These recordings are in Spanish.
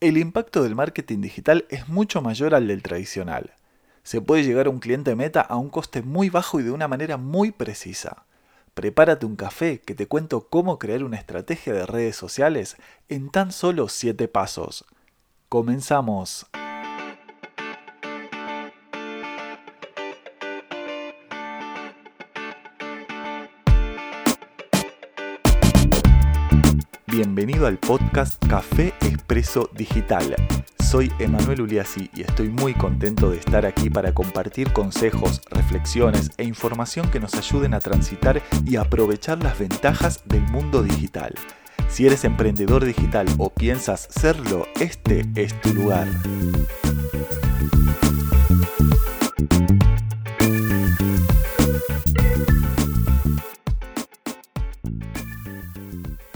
El impacto del marketing digital es mucho mayor al del tradicional. Se puede llegar a un cliente meta a un coste muy bajo y de una manera muy precisa. Prepárate un café que te cuento cómo crear una estrategia de redes sociales en tan solo 7 pasos. Comenzamos. Bienvenido al podcast Café Expreso Digital. Soy Emanuel Uliassi y estoy muy contento de estar aquí para compartir consejos, reflexiones e información que nos ayuden a transitar y aprovechar las ventajas del mundo digital. Si eres emprendedor digital o piensas serlo, este es tu lugar.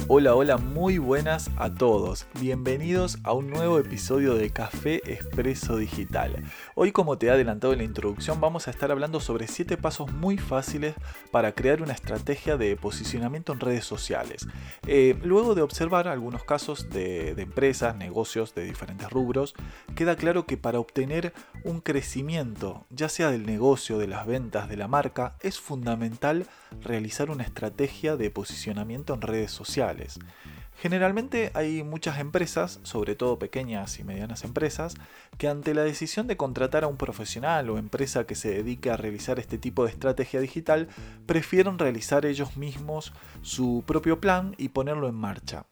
Hola, hola, muy buenas a todos. Bienvenidos a un nuevo episodio de Café Expreso Digital. Hoy, como te he adelantado en la introducción, vamos a estar hablando sobre 7 pasos muy fáciles para crear una estrategia de posicionamiento en redes sociales. Eh, luego de observar algunos casos de, de empresas, negocios de diferentes rubros, queda claro que para obtener un crecimiento, ya sea del negocio, de las ventas, de la marca, es fundamental realizar una estrategia de posicionamiento en redes sociales. Generalmente hay muchas empresas, sobre todo pequeñas y medianas empresas, que ante la decisión de contratar a un profesional o empresa que se dedique a realizar este tipo de estrategia digital, prefieren realizar ellos mismos su propio plan y ponerlo en marcha.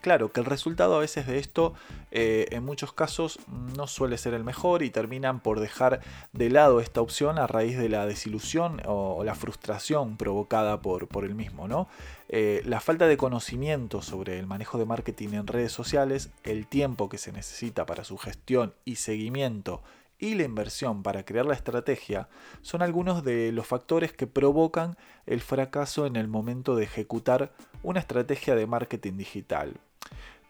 Claro que el resultado a veces de esto eh, en muchos casos no suele ser el mejor y terminan por dejar de lado esta opción a raíz de la desilusión o, la frustración provocada por, por el mismo. ¿no? Eh, la falta de conocimiento sobre el manejo de marketing en redes sociales, el tiempo que se necesita para su gestión y seguimiento y la inversión para crear la estrategia son algunos de los factores que provocan el fracaso en el momento de ejecutar una estrategia de marketing digital.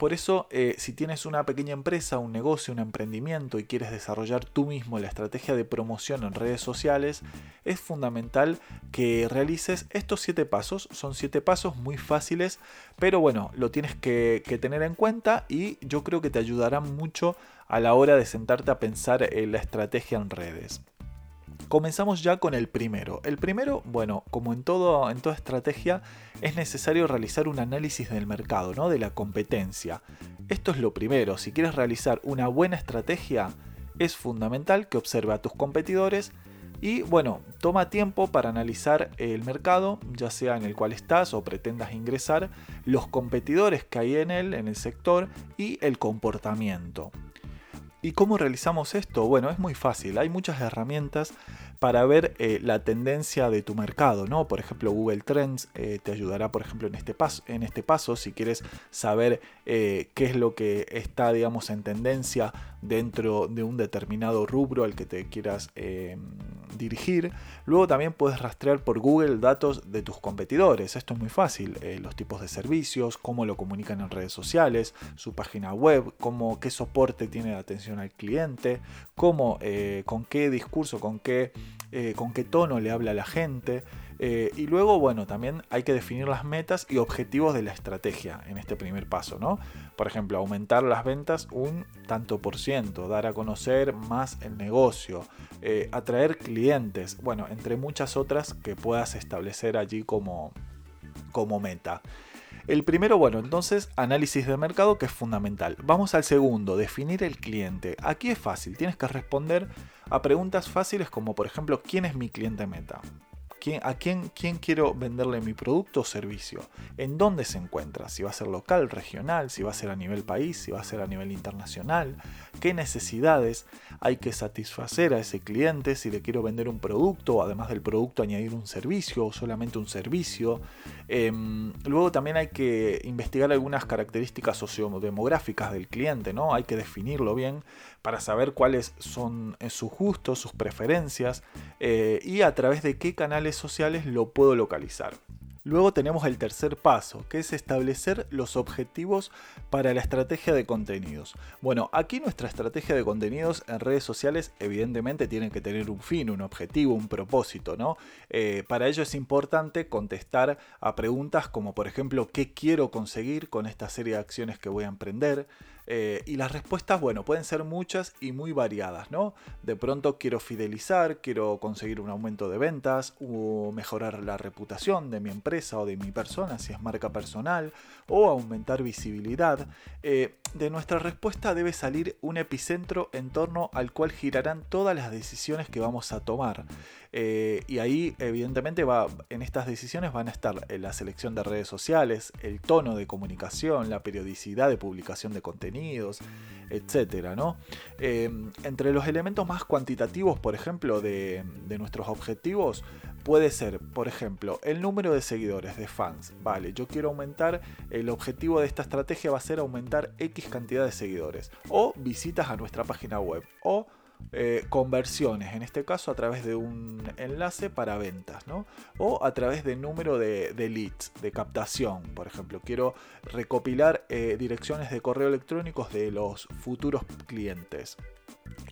Por eso, eh, si tienes una pequeña empresa, un negocio, un emprendimiento y quieres desarrollar tú mismo la estrategia de promoción en redes sociales, es fundamental que realices estos siete pasos. Son siete pasos muy fáciles, pero bueno, lo tienes que, que tener en cuenta y yo creo que te ayudarán mucho a la hora de sentarte a pensar en la estrategia en redes. Comenzamos ya con el primero. El primero, bueno, como en, toda estrategia, es necesario realizar un análisis del mercado, ¿no? de la competencia. Esto es lo primero. Si quieres realizar una buena estrategia, es fundamental que observe a tus competidores y bueno, toma tiempo para analizar el mercado, ya sea en el cual estás o pretendas ingresar, los competidores que hay en él, en el sector y el comportamiento. ¿Y cómo realizamos esto? Bueno, es muy fácil. Hay muchas herramientas para ver eh, la tendencia de tu mercado, ¿no? Por ejemplo, Google Trends eh, te ayudará, por ejemplo, en este paso, en este paso si quieres saber eh, qué es lo que está, digamos, en tendencia dentro de un determinado rubro al que te quieras dirigir. Luego también puedes rastrear por Google datos de tus competidores. Esto es muy fácil. los tipos de servicios, cómo lo comunican en redes sociales, su página web, cómo, qué soporte tiene de atención al cliente, cómo, eh, con qué discurso, con qué, eh, con qué tono le habla a la gente. Eh, y luego, bueno, también hay que definir las metas y objetivos de la estrategia en este primer paso, ¿no? Por ejemplo, aumentar las ventas un tanto por ciento, dar a conocer más el negocio, atraer clientes, bueno, entre muchas otras que puedas establecer allí como, como meta. El primero, bueno, entonces análisis de mercado que es fundamental. Vamos al segundo, definir el cliente. Aquí es fácil, tienes que responder a preguntas fáciles como por ejemplo, ¿quién es mi cliente meta? ¿A quién, quién quiero venderle mi producto o servicio? ¿En dónde se encuentra? Si va a ser local, regional, si va a ser a nivel país, si va a ser a nivel internacional. ¿Qué necesidades hay que satisfacer a ese cliente si le quiero vender un producto además del producto añadir un servicio o solamente un servicio? Em, luego también hay que investigar algunas características sociodemográficas del cliente, ¿no? Hay que definirlo bien para saber cuáles son eh, sus gustos, sus preferencias eh, y a través de qué canales sociales lo puedo localizar. Luego tenemos el tercer paso, que es establecer los objetivos para la estrategia de contenidos. Bueno, aquí nuestra estrategia de contenidos en redes sociales evidentemente tiene que tener un fin, un objetivo, un propósito, ¿no? Eh, para ello es importante contestar a preguntas como por ejemplo, ¿qué quiero conseguir con esta serie de acciones que voy a emprender? Eh, y las respuestas, bueno, pueden ser muchas y muy variadas, ¿no? De pronto quiero fidelizar, quiero conseguir un aumento de ventas, o mejorar la reputación de mi empresa o de mi persona, si es marca personal, o aumentar visibilidad. Eh, de nuestra respuesta debe salir un epicentro en torno al cual girarán todas las decisiones que vamos a tomar. Eh, y ahí, evidentemente, va, en estas decisiones van a estar la selección de redes sociales, el tono de comunicación, la periodicidad de publicación de etcétera, ¿no? Eh, entre los elementos más cuantitativos, por ejemplo, de, de nuestros objetivos, puede ser, por ejemplo, el número de seguidores, de fans. Vale, yo quiero aumentar, el objetivo de esta estrategia va a ser aumentar X cantidad de seguidores. O visitas a nuestra página web. O eh, conversiones, en este caso a través de un enlace para ventas, ¿no? O a través de número de, leads, de captación, por ejemplo. Quiero recopilar eh, direcciones de correo electrónicos de los futuros clientes.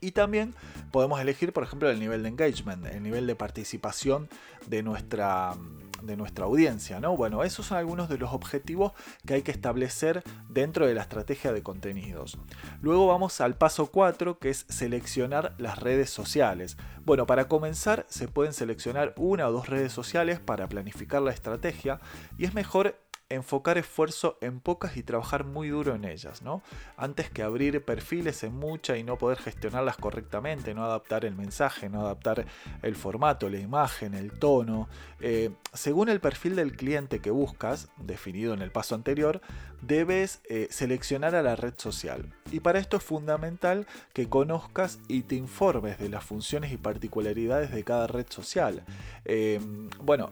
Y también podemos elegir, por ejemplo, el nivel de engagement, el nivel de participación de nuestra de nuestra audiencia, ¿no? Bueno, esos son algunos de los objetivos que hay que establecer dentro de la estrategia de contenidos. Luego vamos al paso 4, que es seleccionar las redes sociales. Bueno, para comenzar se pueden seleccionar una o dos redes sociales para planificar la estrategia y es mejor enfocar esfuerzo en pocas y trabajar muy duro en ellas, ¿no? Antes que abrir perfiles en muchas y no poder gestionarlas correctamente, no adaptar el mensaje, no adaptar el formato, la imagen, el tono. Eh, según el perfil del cliente que buscas, definido en el paso anterior, debes eh, seleccionar a la red social. Y para esto es fundamental que conozcas y te informes de las funciones y particularidades de cada red social. Eh, bueno,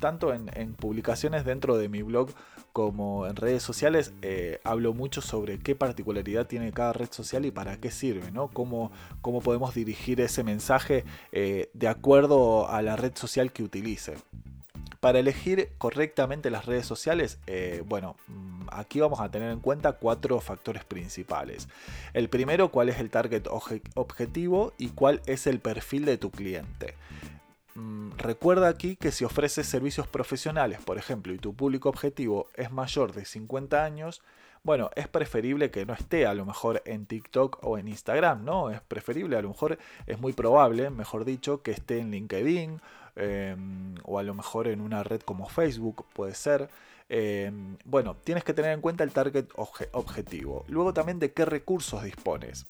tanto en publicaciones dentro de mi blog como en redes sociales, eh, hablo mucho sobre qué particularidad tiene cada red social y para qué sirve, ¿no? Cómo, cómo podemos dirigir ese mensaje eh, de acuerdo a la red social que utilice. Para elegir correctamente las redes sociales, eh, bueno, mm, aquí vamos a tener en cuenta cuatro factores principales. El primero, cuál es el target objetivo y cuál es el perfil de tu cliente. Mm, recuerda aquí que si ofreces servicios profesionales, por ejemplo, y tu público objetivo es mayor de 50 años, bueno, es preferible que no esté a lo mejor en TikTok o en Instagram, ¿no? Es preferible, a lo mejor es muy probable, mejor dicho, que esté en LinkedIn em, o a lo mejor en una red como Facebook, puede ser. Em, bueno, tienes que tener en cuenta el target objetivo. Luego también de qué recursos dispones.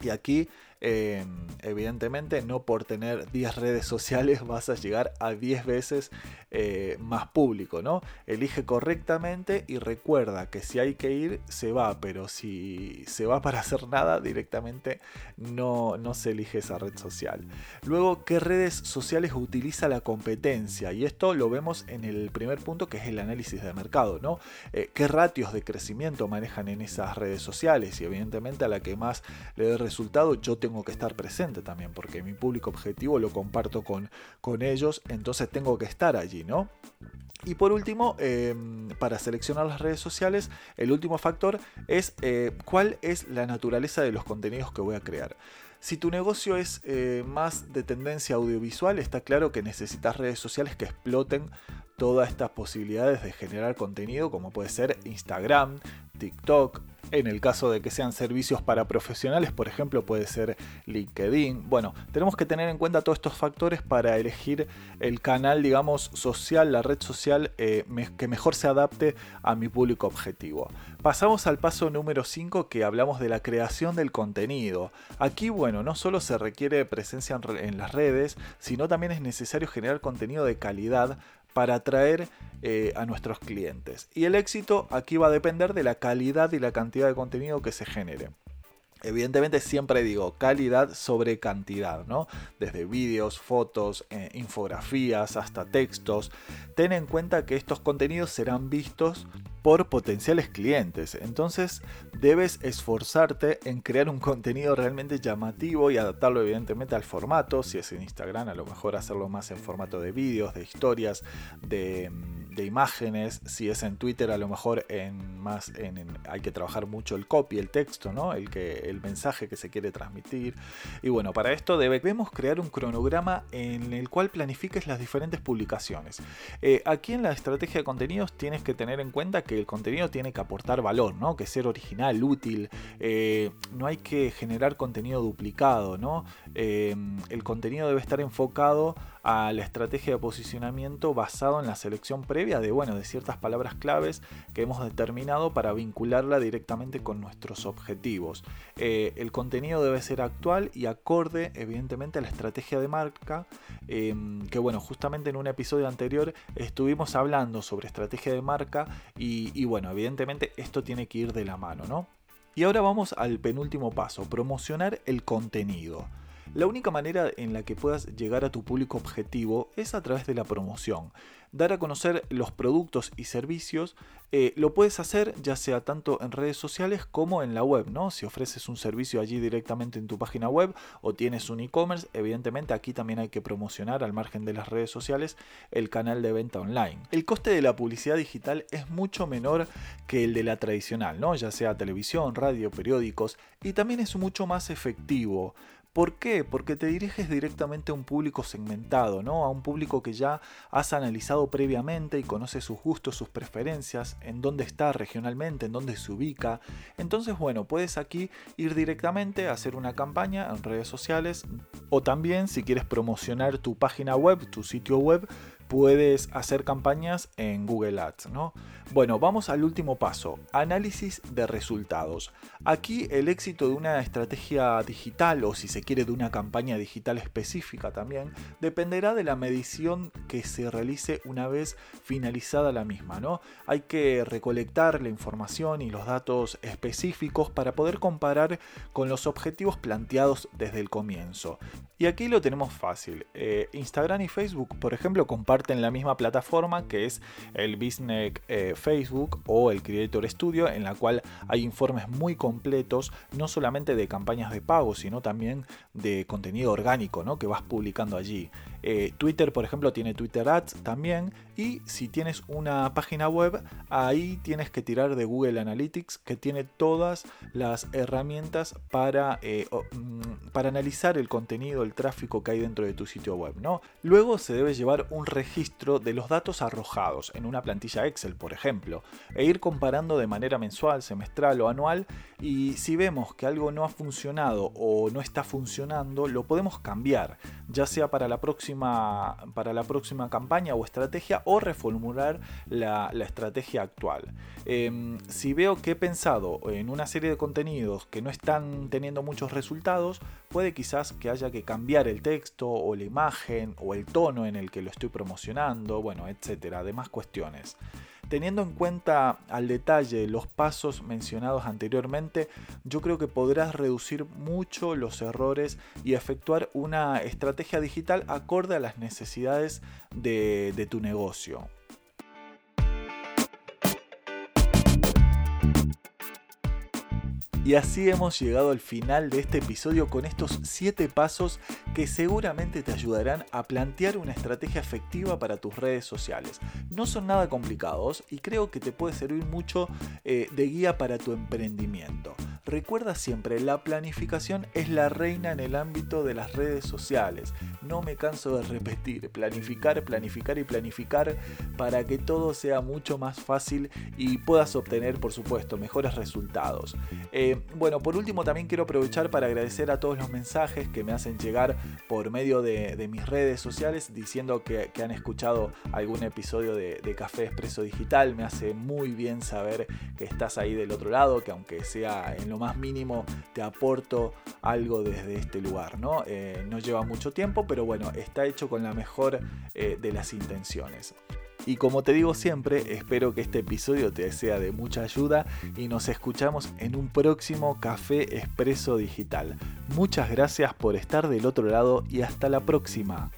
Y aquí Em, evidentemente no por tener 10 redes sociales vas a llegar a 10 veces eh, más público, ¿no? Elige correctamente y recuerda que si hay que ir, se va, pero si se va para hacer nada, directamente no, no se elige esa red social. Luego, ¿qué redes sociales utiliza la competencia? Y esto lo vemos en el primer punto que es el análisis de mercado, ¿no? Eh, ¿Qué ratios de crecimiento manejan en esas redes sociales? Y evidentemente a la que más le dé resultado, yo tengo que estar presente también, porque mi público objetivo lo comparto con, con ellos, entonces tengo que estar allí, ¿no? Y por último, em, para seleccionar las redes sociales, el último factor es eh, cuál es la naturaleza de los contenidos que voy a crear. Si tu negocio es eh, más de tendencia audiovisual, está claro que necesitas redes sociales que exploten todas estas posibilidades de generar contenido, como puede ser Instagram, TikTok, en el caso de que sean servicios para profesionales, por ejemplo, puede ser LinkedIn. Bueno, tenemos que tener en cuenta todos estos factores para elegir el canal, digamos, social, la red social eh, que mejor se adapte a mi público objetivo. Pasamos al paso número 5 que hablamos de la creación del contenido. Aquí, bueno, no solo se requiere presencia en las redes, sino también es necesario generar contenido de calidad para atraer eh, a nuestros clientes. Y el éxito aquí va a depender de la calidad y la cantidad de contenido que se genere. Evidentemente siempre digo calidad sobre cantidad, ¿no? Desde vídeos, fotos, eh, infografías hasta textos. Ten en cuenta que estos contenidos serán vistos por potenciales clientes. Entonces debes esforzarte en crear un contenido realmente llamativo y adaptarlo evidentemente al formato. Si es en Instagram, a lo mejor hacerlo más en formato de vídeos, de historias, de, imágenes, si es en Twitter a lo mejor en más en, hay que trabajar mucho el copy, el texto, ¿no? El, que, el mensaje que se quiere transmitir. Y bueno, para esto debemos crear un cronograma en el cual planifiques las diferentes publicaciones. Eh, aquí en la estrategia de contenidos tienes que tener en cuenta que el contenido tiene que aportar valor, ¿no? Que ser original, útil, eh, no hay que generar contenido duplicado, ¿no? Eh, el contenido debe estar enfocado a la estrategia de posicionamiento basado en la selección previa de, bueno, de ciertas palabras claves que hemos determinado para vincularla directamente con nuestros objetivos. Eh, el contenido debe ser actual y acorde, evidentemente, a la estrategia de marca, em, que bueno, justamente en un episodio anterior estuvimos hablando sobre estrategia de marca y, y bueno, evidentemente esto tiene que ir de la mano, ¿no? Y ahora vamos al penúltimo paso, promocionar el contenido. La única manera en la que puedas llegar a tu público objetivo es a través de la promoción. Dar a conocer los productos y servicios eh, lo puedes hacer ya sea tanto en redes sociales como en la web, ¿no? Si ofreces un servicio allí directamente en tu página web o tienes un e-commerce, evidentemente aquí también hay que promocionar al margen de las redes sociales el canal de venta online. El coste de la publicidad digital es mucho menor que el de la tradicional, ¿no? Ya sea televisión, radio, periódicos y también es mucho más efectivo. ¿Por qué? Porque te diriges directamente a un público segmentado, ¿no? A un público que ya has analizado previamente y conoce sus gustos, sus preferencias, en dónde está regionalmente, en dónde se ubica. Entonces, bueno, puedes aquí ir directamente a hacer una campaña en redes sociales o también si quieres promocionar tu página web, tu sitio web, puedes hacer campañas en Google Ads, ¿no? Bueno, vamos al último paso, análisis de resultados. Aquí el éxito de una estrategia digital o si se quiere de una campaña digital específica también dependerá de la medición que se realice una vez finalizada la misma, ¿no? Hay que recolectar la información y los datos específicos para poder comparar con los objetivos planteados desde el comienzo. Y aquí lo tenemos fácil. Eh, Instagram y Facebook, por ejemplo, comparten la misma plataforma que es el Business eh, Facebook o el Creator Studio, en la cual hay informes muy completos, no solamente de campañas de pago, sino también de contenido orgánico ¿no? que vas publicando allí. Eh, Twitter, por ejemplo, tiene Twitter Ads también. Y si tienes una página web, ahí tienes que tirar de Google Analytics, que tiene todas las herramientas para, eh, mm, para analizar el contenido, el tráfico que hay dentro de tu sitio web. ¿no? Luego se debe llevar un registro de los datos arrojados en una plantilla Excel, por ejemplo, e ir comparando de manera mensual, semestral o anual. Y si vemos que algo no ha funcionado o no está funcionando, lo podemos cambiar, ya sea para la próxima para la próxima campaña o estrategia o reformular la, estrategia actual. Em, si veo que he pensado en una serie de contenidos que no están teniendo muchos resultados, puede quizás que haya que cambiar el texto o la imagen o el tono en el que lo estoy promocionando, bueno, etcétera, demás cuestiones. Teniendo en cuenta al detalle los pasos mencionados anteriormente, yo creo que podrás reducir mucho los errores y efectuar una estrategia digital acorde a las necesidades de, tu negocio. Y así hemos llegado al final de este episodio con estos 7 pasos que seguramente te ayudarán a plantear una estrategia efectiva para tus redes sociales. No son nada complicados y creo que te puede servir mucho eh, de guía para tu emprendimiento. Recuerda siempre, la planificación es la reina en el ámbito de las redes sociales. No me canso de repetir, planificar, planificar y planificar para que todo sea mucho más fácil y puedas obtener, por supuesto, mejores resultados. Eh, bueno, por último también quiero aprovechar para agradecer a todos los mensajes que me hacen llegar por medio de, mis redes sociales diciendo que, han escuchado algún episodio de, Café Expreso Digital. Me hace muy bien saber que estás ahí del otro lado, que aunque sea en lo más mínimo te aporto algo desde este lugar. ¿no? Eh, no lleva mucho tiempo, pero bueno, está hecho con la mejor eh, de las intenciones. Y como te digo siempre, espero que este episodio te sea de mucha ayuda y nos escuchamos en un próximo Café Expreso Digital. Muchas gracias por estar del otro lado y hasta la próxima.